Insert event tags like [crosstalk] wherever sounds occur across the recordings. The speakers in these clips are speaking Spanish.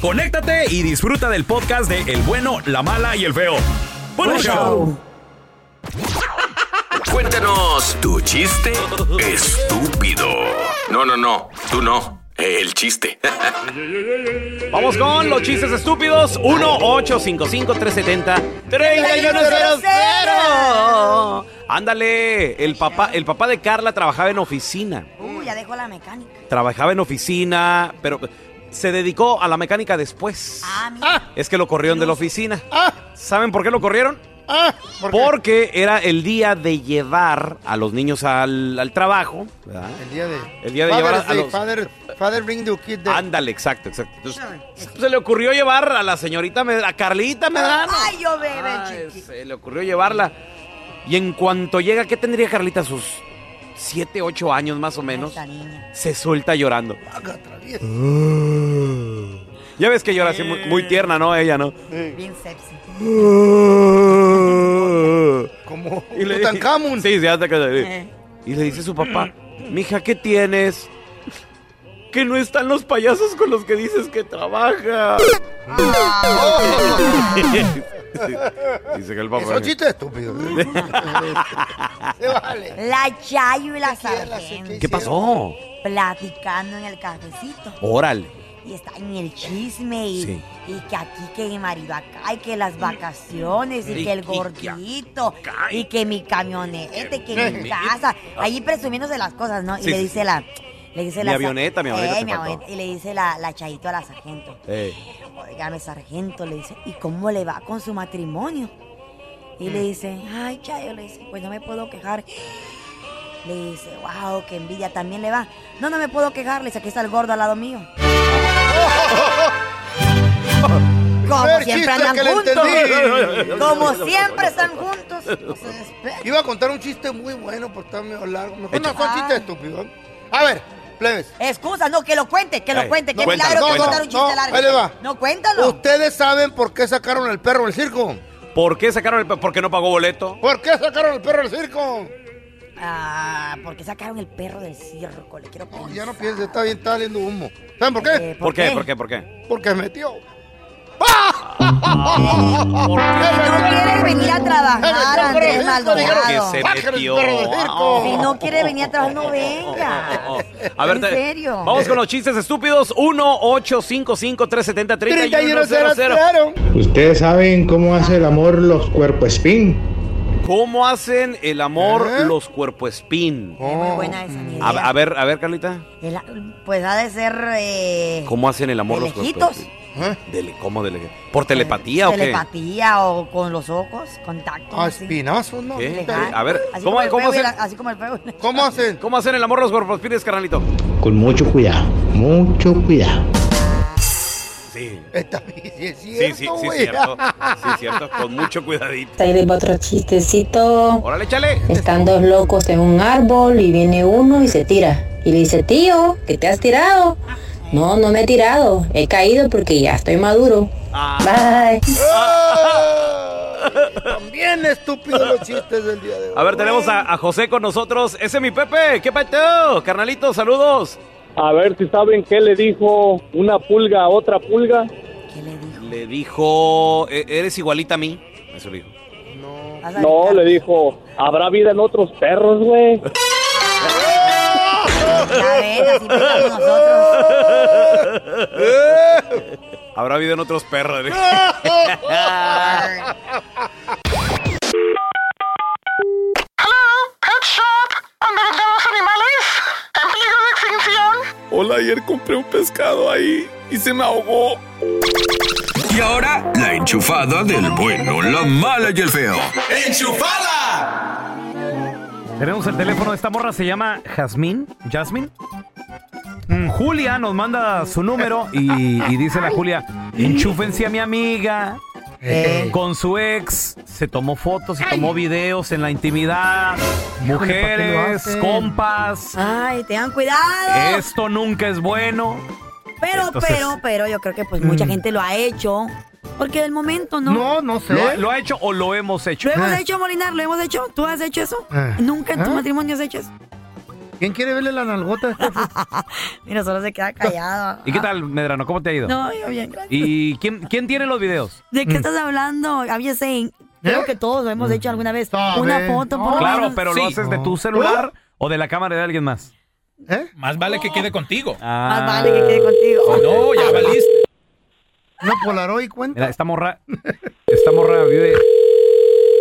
conéctate y disfruta del podcast de El bueno, la mala y el feo. ¡Buen show! Cuéntanos tu chiste estúpido. No, no, no, tú no. El chiste. [laughs] Vamos con los chistes estúpidos. 1-855-370-3100. Ándale, el papá, el papá de Carla trabajaba en oficina. Uy, ya dejó la mecánica. Trabajaba en oficina, pero se dedicó a la mecánica después. Ah, mira. Es que lo corrieron de la oficina. Ah, ¿Saben por qué lo corrieron? ah, ¿por qué? Porque era el día de llevar a los niños al, al trabajo. ¿verdad? El día de... El día de llevar a- a Day, los- Father, father bring the kid there. Ándale, exacto, exacto. Entonces, se le ocurrió llevar a la señorita, Med- a Carlita Medrano. Ay, yo bebé, Ay, chiquito. se le ocurrió llevarla. Y en cuanto llega, ¿qué tendría Carlita? Sus 7, 8 años más o menos. Se suelta llorando. Ya ves que llora así muy, muy tierna, ¿no? Ella, ¿no? Bien sexy. [laughs] Como Y le Tutankamón. Sí, sí, hasta que- Eh. Y le dice su papá, mija, ¿qué tienes? Que no están los payasos con los que dices que trabaja. [laughs] [laughs] [laughs] dice que el papá. Son chistes estúpidos. [laughs] Se vale. La Chayo y la Sargento ¿Qué pasó? platicando en el cafecito. Órale. Y está en el chisme y, Sí. y que aquí que mi marido acá y que las vacaciones y, Y- que el gordito y que mi camioneta y que mi casa. Ahí presumiéndose las cosas, ¿no? Y Sí, le dice la... Le dice Mi la avioneta, mi avioneta Eh, mi avioneta. Y le dice la, la Chayito a la sargento. Eh, Oígame, sargento, le dice, ¿y cómo le va con su matrimonio? Y Mm. le dice, ay, Chayo, le dice, pues no me puedo quejar. Le dice, wow, qué envidia, también le va. No, no me puedo quejar, le dice, aquí está el gordo al lado mío. [laughs] Como siempre andan juntos. Como siempre están juntos. No se despeguen. Iba a contar un chiste muy bueno, pero está medio largo. Mejor no son chistes estúpidos. A ver, plebes. Excusa, no, que lo cuente, que lo Ey, cuente. Qué cuéntalo, milagro que cuéntalo. contar un chiste No, largo. ahí le va. No, cuéntalo. ¿Ustedes saben por qué sacaron el perro del circo? ¿Por qué sacaron el... pe- ¿Por qué no pagó boleto? ¿Por qué sacaron el perro del circo? Ah, porque sacaron el perro del circo, le quiero No, pensar. ya no piense, está bien, está saliendo humo. ¿Saben por qué? Eh, ¿Por qué? ¿Por qué? ¿Por qué? Porque se metió. No quiere venir a trabajar, Andrés Maldonado. Que se metió. Si no quiere venir a trabajar, no venga. A ver, ¿En serio? Vamos con los chistes estúpidos. 1-855-370-3100. 3100. ¿Ustedes saben cómo hace el amor los cuerpos spin? ¿Cómo hacen el amor ¿Eh? los cuerpo spin? Es muy buena esa ni A, idea. a ver, a ver, Carlita. El- pues ha de ser. Eh, ¿Cómo hacen el amor ¿De los cuerpo lejitos? spin? ¿Eh? Dele- ¿Cómo dele- ¿Por telepatía o qué? Telepatía o con los ojos, contacto. Ah, así. espinazos, ¿no? A ver, Así ¿cómo- como el cómo feo y hacen? la- Así como el feo. ¿Cómo hacen? ¿Cómo hacen el amor los cuerpo spines, carnalito? Con mucho cuidado, mucho cuidado. Sí. Está bien, sí es Sí, cierto, sí, sí, güey. cierto. Sí, cierto. Con mucho cuidadito. Ahí les va otro chistecito. Órale, échale. Están dos locos en un árbol y viene uno y se tira. Y le dice, tío, ¿que te has tirado? No, no me he tirado. He caído porque ya estoy maduro. Bye. [laughs] También estúpidos los chistes del día de hoy. A ver, tenemos a, a José con nosotros. Ese es mi Pepe. ¿Qué pateo? Carnalito, saludos. A ver si saben qué le dijo una pulga a otra pulga. ¿Qué le dijo? Le dijo, "E- eres igualita a mí. Eso le dijo. No, le dijo, habrá vida en otros perros, güey. [laughs] Ya ven, así pensamos nosotros. Habrá vida en otros perros. Hola, ayer compré un pescado ahí y se me ahogó. Y ahora, la enchufada del bueno, la mala y el feo. Tenemos el teléfono de esta morra, se llama Jazmín. ¿Jasmine? Mm, Julia nos manda su número y, y dice la Julia, enchúfense a mi amiga. Con su ex se tomó fotos y tomó videos en la intimidad. Mujeres, hacen? compas. Ay, tengan cuidado. Esto nunca es bueno. Pero, Entonces- pero, pero yo creo que pues mucha Mm. gente lo ha hecho. Porque del momento, ¿no? No, no sé. ¿Lo, lo ha hecho o lo hemos hecho? Lo hemos Ah. hecho, Molinar, lo hemos hecho. ¿Tú has hecho eso? Ah. Nunca en tu ¿Ah? matrimonio has hecho eso. ¿Quién quiere verle la nalgota? [laughs] Mira, solo se queda callado. ¿Y qué tal, Medrano? ¿Cómo te ha ido? No, yo bien, gracias. ¿Y quién, quién tiene los videos? ¿De qué estás hablando? Saying. Creo ¿Eh? que todos lo hemos hecho alguna vez. Sabe. Una foto, por Claro, pero lo haces de tu celular o de la cámara de alguien más. ¿Eh? Más vale que quede contigo. Más vale que quede contigo. No, ya valiste. ¿Una Polaroid cuenta? Mira, esta morra, esta morra vive.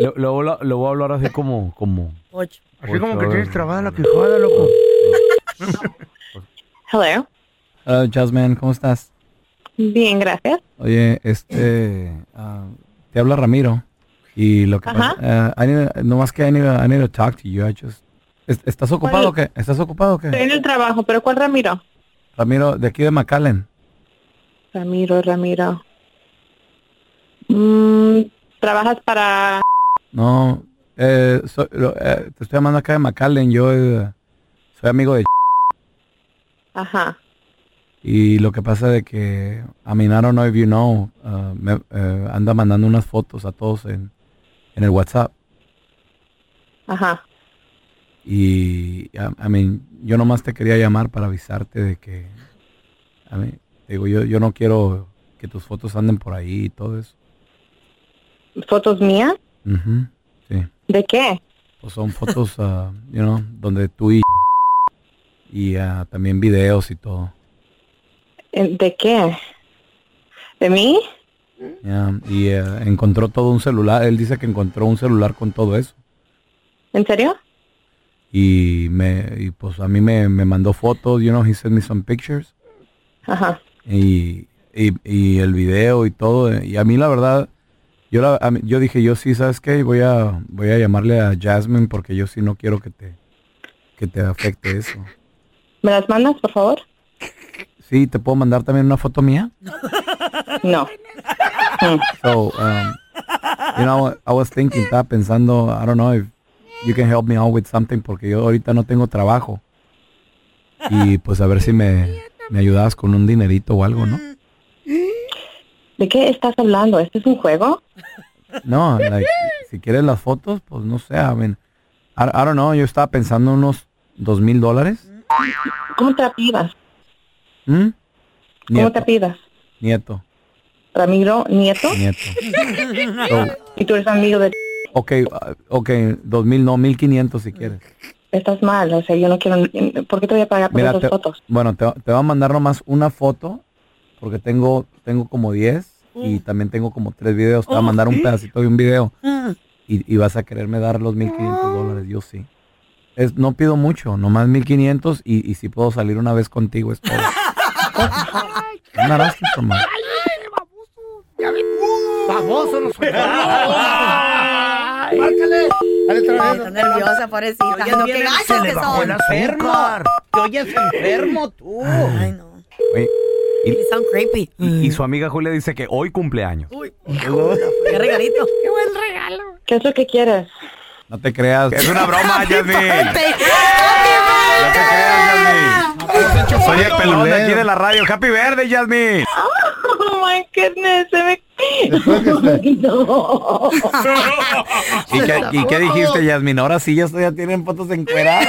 Lo, lo, lo- lo voy a hablar así como, como. Ocho. Así como que tienes trabada la quijada, loco. Hello. Hola, Jasmine, ¿cómo estás? Bien, gracias. Oye, este, ah, te habla Ramiro y lo que Ajá. pasa, ah, I need- no más que I need, I need to talk to you. I just- ¿est- ¿Estás ocupado o qué? ¿Estás ocupado o Estoy qué? en el trabajo, pero ¿cuál Ramiro? Ramiro, de aquí de McAllen. Ramiro, Ramiro. Mm, ¿Trabajas para...? No, eh, soy- lo- eh, te estoy llamando acá de McAllen. Yo eh, soy amigo de Ajá. y lo que pasa de que a I don't know if you know, ah, me, eh, anda mandando unas fotos a todos en, en el WhatsApp. Ajá. Y, I, I mean, yo nomás te quería llamar para avisarte de que, a mí, digo, yo, yo no quiero que tus fotos anden por ahí y todo eso. ¿Fotos mías? Sí, ¿De qué? pues son fotos, ah, you know, donde tú y, y ah, también videos y todo. Eh, ¿De qué? ¿De mí? Y eh, encontró todo un celular, él dice que encontró un celular con todo eso. ¿En serio? Y, me, y pues a mí me, me mandó fotos, you know, he sent me some pictures. Ajá. Y, y, y el video y todo. Y a mí la verdad, yo, la- mí- yo dije, yo sí, ¿sabes qué? Voy a, voy a llamarle a Jasmine porque yo sí no quiero que te, que te afecte eso. ¿Me las mandas, por favor? Sí, ¿te puedo mandar también una foto mía? No. So, um, you know, I was thinking, estaba pensando, I don't know if you can help me out with something porque yo ahorita no tengo trabajo. Y pues a ver si me, me ayudabas con un dinerito o algo, ¿no? ¿De qué estás hablando? ¿Este es un juego? No, like, si quieres las fotos, pues no sé, I mean, I, I don't know, yo estaba pensando unos dos mil dólares. ¿Cómo te pidas? ¿Mm? ¿Cómo te pidas? nieto, Ramiro Nieto. nieto. So, Y tú eres amigo de... ok, uh, ok, dos mil, no, mil quinientos si quieres. Estás mal, o sea, yo no quiero... ¿Por qué te voy a pagar por Mira, esas te, fotos? bueno, te, te voy a mandar nomás una foto, porque tengo, tengo como 10 y también tengo como tres videos. Te voy a mandar un pedacito de un video Mm. y, y vas a quererme dar los 1500 dólares, yo sí. Es, no pido mucho, nomás 1500 y, y si puedo salir una vez contigo es todo. [laughs] Baboso, no soy. [laughs] Márcale. Dale otra Ay, vez. Está nerviosa, pobrecita. No, qué que son. azúcar. Te oyes enfermo tú. Ay, no. Oye, sound creepy. Y, y su amiga Julia dice que hoy cumpleaños. Uy, qué regalito. Qué buen regalo. ¿Qué es lo que quieres? No te creas. Es una broma, [laughs] Yasmin. No te creas, Yasmin. Soy el pelón de aquí de la radio. Happy verde, Yasmin. [laughs] Oh my goodness, se me... [laughs] No. ¿Y qué, y qué dijiste, [laughs] Yasmin? Ahora sí, ya, estoy- ya tienen fotos encueradas.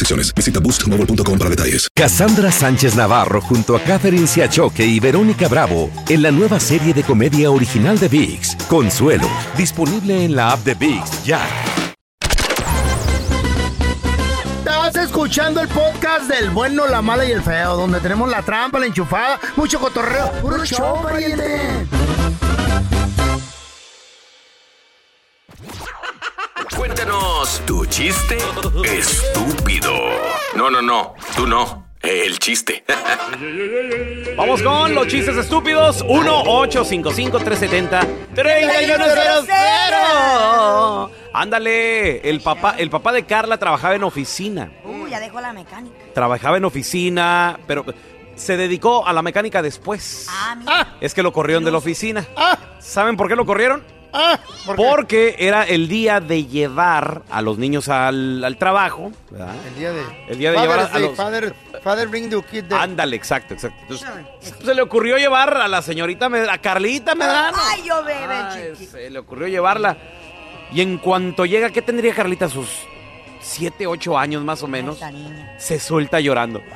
restricciones. Visita boostmobile.com para detalles. Cassandra Sánchez Navarro junto a Catherine Siachoque y Verónica Bravo en la nueva serie de comedia original de VIX, Consuelo, disponible en la app de VIX ya. Estás escuchando el podcast del bueno, la mala y el feo, donde tenemos la trampa, la enchufada, mucho cotorreo. ¡Puro show, pariente! Cuéntanos tu chiste estúpido. No, no, no, tú no. El chiste. [laughs] Vamos con los chistes estúpidos. 1-855-370-3100. Ándale, el papá, el papá de Carla trabajaba en oficina. Uy, ya dejó la mecánica. Trabajaba en oficina, pero se dedicó a la mecánica después. Ah, mira. Es que lo corrieron de la oficina. ¿Saben por qué lo corrieron? Ah, ¿por qué? Porque era el día de llevar a los niños al, al trabajo. ¿verdad? El día de... El día de llevar a Day, los- Father, Father bring the kid there. Ándale, exacto, exacto. Entonces, [laughs] se le ocurrió llevar a la señorita, Med- a Carlita Medrano. Ay, yo bebé, chiquito. se le ocurrió llevarla. Y en cuanto llega, ¿qué tendría Carlita? Sus 7, 8 años más o menos. Esta niña. Se suelta llorando. [gasps]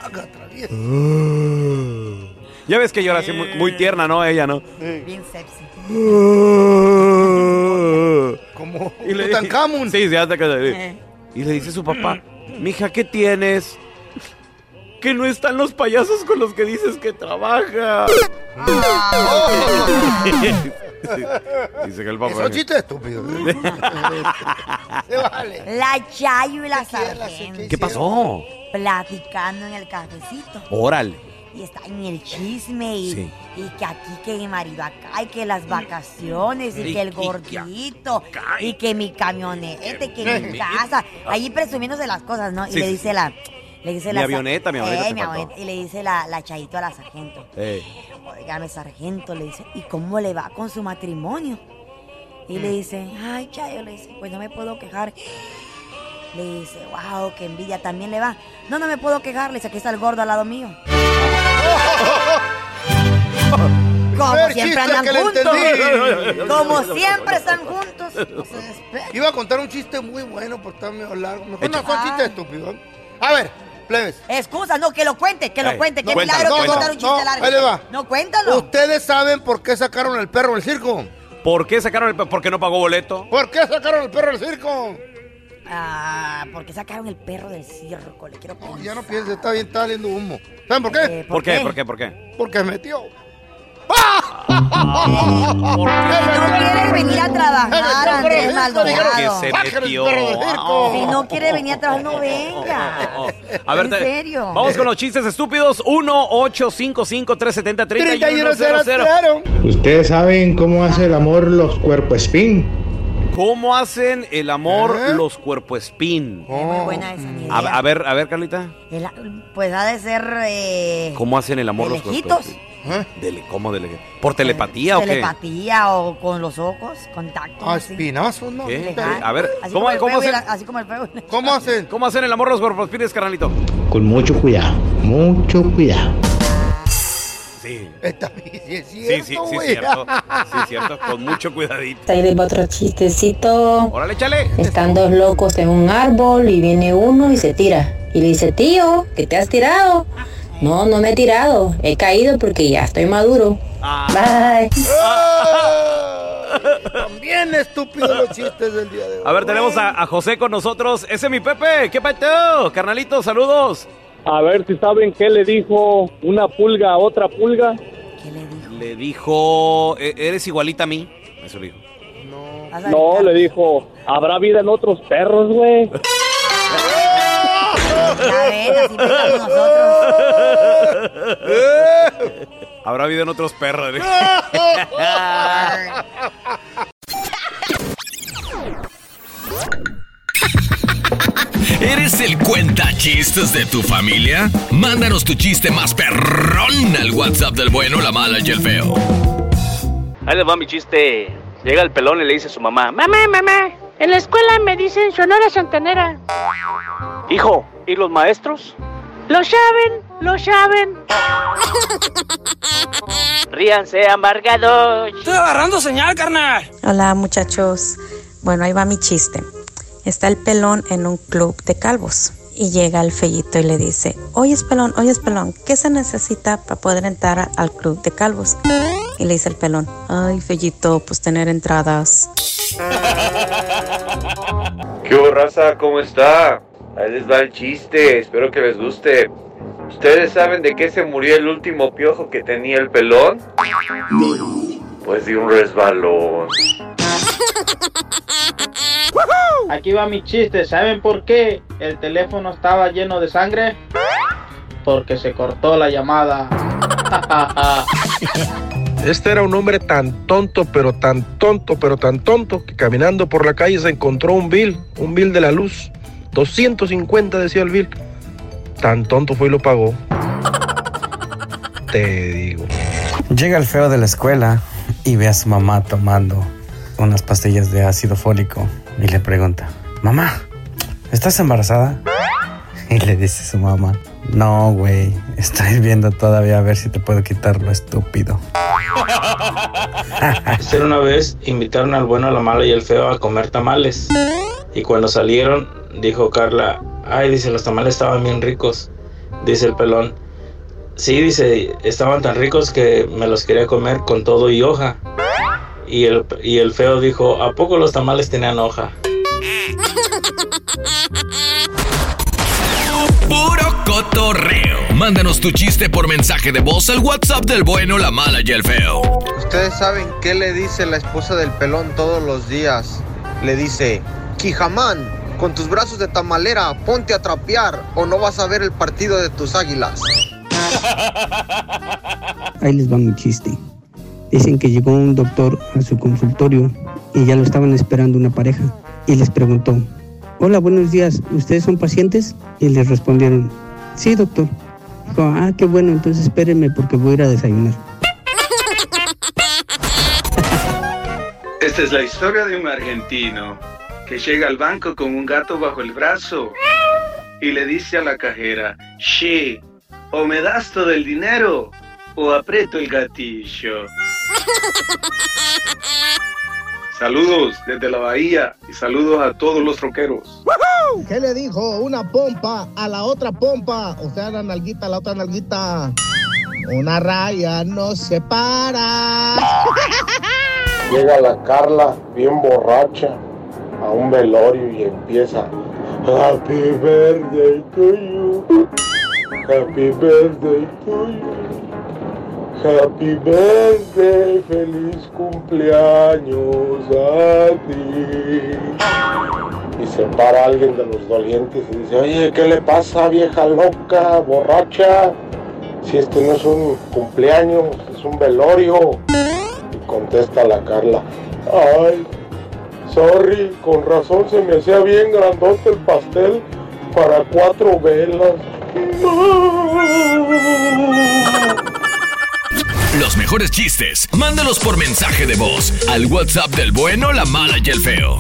Ya ves que llora así muy, muy tierna, ¿no? Ella, ¿no? Bien sexy. [gasps] [laughs] [laughs] Como Y le Tutankamón. Sí, sí, hasta que. Y le dice su papá, mija, ¿qué tienes? Que no están los payasos con los que dices que trabaja. [laughs] dice que el papá. Eso chiste estúpido. [laughs] Se vale. La Chayo y la Sargento. ¿Qué pasó? Platicando en el cafecito. Órale. Y está en el chisme y, Sí. y que aquí que mi marido acá y que las vacaciones y, Y- que el gordito y- y que mi camioneta y que mi casa. Allí presumiéndose las cosas, ¿no? Y Sí, le dice la... Le dice Mi la avioneta, mi avioneta Eh, mi avioneta. Y le dice la, la Chayito a la sargento. Eh, Óigame, sargento, le dice, ¿y cómo le va con su matrimonio? Y Mm. le dice, ay, Chayo, le dice, pues no me puedo quejar. Le dice, wow, qué envidia, también le va. No, no me puedo quejar, le dice, aquí está el gordo al lado mío. [laughs] Como siempre andan juntos. Como siempre están juntos. No se despegan. Iba a contar un chiste muy bueno, pero está medio largo. Mejor no fue un chiste estúpido. ¿eh? A ver, plebes. Excusa, no, que lo cuente, que lo Ey, cuente. Qué cuéntalo, milagro que contar un chiste No, largo. ahí le va. No, cuéntalo. ¿Ustedes saben por qué sacaron el perro del circo? ¿Por qué sacaron el... pe- ¿Por qué no pagó boleto? ¿Por qué sacaron el perro del circo? Ah, porque sacaron el perro del circo, le quiero No, pensar. ya no piense, está bien, está saliendo humo. ¿Saben por qué? Eh, ¿Por qué? ¿Por qué? ¿Por qué? Porque se metió. [laughs] No quieres venir a trabajar, Andrés Que Maldonado. se Bájale el metió. Si no quiere venir a trabajar, no venga. A ver, ¿En serio? Vamos con los chistes estúpidos. 1-855-370-3100. ¿Ustedes saben cómo hace el amor los cuerpos spin? ¿Cómo hacen el amor ¿Eh? los cuerpo spin? Es muy buena esa ni A, ver, a ver, Carlita. El- pues ha de ser. Eh, ¿Cómo hacen el amor ¿De los cuerpo lejitos? spin? ¿Eh? Dele- ¿Cómo de lejitos? ¿Por telepatía o qué? Telepatía o con los ojos, contacto. A así. espinazos, ¿no? ¿Qué? A ver, Así ¿cómo, como cómo hacen, la- Así como el fuego. ¿Cómo hacen? ¿cómo hacen el amor los cuerpo spines, carnalito? Con mucho cuidado, mucho cuidado. Sí. Está bien, sí es Sí, cierto, sí, sí, güey. cierto. Sí, cierto. Con mucho cuidadito. Ahí les va otro chistecito. Órale, échale. Están dos locos en un árbol y viene uno y se tira. Y le dice, tío, ¿que te has tirado? No, no me he tirado. He caído porque ya estoy maduro. Bye. También estúpidos los chistes del día de hoy. A ver, tenemos a, a José con nosotros. Ese es mi Pepe. ¿Qué pateo? Carnalito, saludos. A ver si saben qué le dijo una pulga a otra pulga. Le dijo, "E- eres igualita a mí. Eso le dijo. No, le dijo, habrá vida en otros perros, güey. [laughs] Ya ven, así pensamos nosotros. [laughs] Habrá habido en otros perros. [laughs] ¿Eres el cuenta chistes de tu familia? Mándanos tu chiste más perrón al WhatsApp del bueno, la mala y el feo. Ahí les va mi chiste. Llega el pelón y le dice a su mamá, mamá, mamá, en la escuela me dicen Sonora Santanera. Hijo, ¿y los maestros? Lo saben, lo saben. [laughs] Ríanse, amargados. Estoy agarrando señal, carnal. Hola muchachos. Bueno, ahí va mi chiste. Está el pelón en un club de calvos y llega el fellito y le dice, oye pelón, oye pelón, ¿qué se necesita para poder entrar al club de calvos? Y le dice el pelón, ay fellito, pues tener entradas. ¿Qué hubo, raza? ¿Cómo está? Ahí les va el chiste, espero que les guste. ¿Ustedes saben de qué se murió el último piojo que tenía el pelón? Pues de un resbalón. Aquí va mi chiste. ¿Saben por qué el teléfono estaba lleno de sangre? Porque se cortó la llamada. [laughs] Este era un hombre tan tonto, pero tan tonto, pero tan tonto, que caminando por la calle se encontró un bill, un bill de la luz. 250 decía el bill. Tan tonto fue y lo pagó. Te digo. Llega el feo de la escuela y ve a su mamá tomando unas pastillas de ácido fólico y le pregunta, mamá, ¿estás embarazada? Y le dice su mamá, no, güey, estoy viendo todavía a ver si te puedo quitar lo estúpido. [laughs] Era una vez invitaron al bueno, la mala y el feo a comer tamales. Y cuando salieron, dijo Carla, ay, dice, los tamales estaban bien ricos. Dice el pelón, sí, dice, estaban tan ricos que me los quería comer con todo y hoja. Y el, y el feo dijo, ¿a poco los tamales tenían hoja? Puro cotorreo. Mándanos tu chiste por mensaje de voz al WhatsApp del bueno, la mala y el feo. Ustedes saben qué le dice la esposa del pelón todos los días. Le dice, Quijamán, con tus brazos de tamalera, ponte a trapear o no vas a ver el partido de tus águilas. Ahí les va mi chiste. Dicen que llegó un doctor a su consultorio y ya lo estaban esperando una pareja y les preguntó, hola, buenos días, ¿ustedes son pacientes? Y les respondieron, sí, doctor. Dijo, ah, qué bueno, entonces espérenme porque voy a ir a desayunar. Esta es la historia de un argentino que llega al banco con un gato bajo el brazo y le dice a la cajera, Che, o me das todo el dinero o aprieto el gatillo. Saludos desde la bahía y saludos a todos los troqueros. ¿Qué le dijo una pompa a la otra pompa? O sea, la nalguita a la otra nalguita. Una raya no se para. [laughs] Llega la Carla bien borracha a un velorio y empieza Happy birthday to you. Happy birthday to you. Happy birthday, feliz cumpleaños a ti. Y se para alguien de los dolientes y dice, oye, ¿qué le pasa, vieja loca, borracha? Si esto no es un cumpleaños, es un velorio. Y contesta la Carla, ay, sorry, con razón se me hacía bien grandote el pastel para cuatro velas. Mejores chistes, mándalos por mensaje de voz al WhatsApp del bueno, la mala y el feo.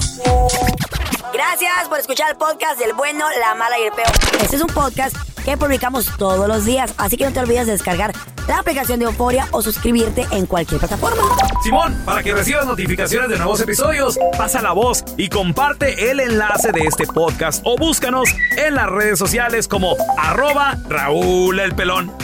Gracias por escuchar el podcast del bueno, la mala y el peor. Este es un podcast que publicamos todos los días, así que no te olvides de descargar la aplicación de Euforia o suscribirte en cualquier plataforma. Simón, para que recibas notificaciones de nuevos episodios, pasa la voz y comparte el enlace de este podcast o búscanos en las redes sociales como arroba Raúl el Pelón.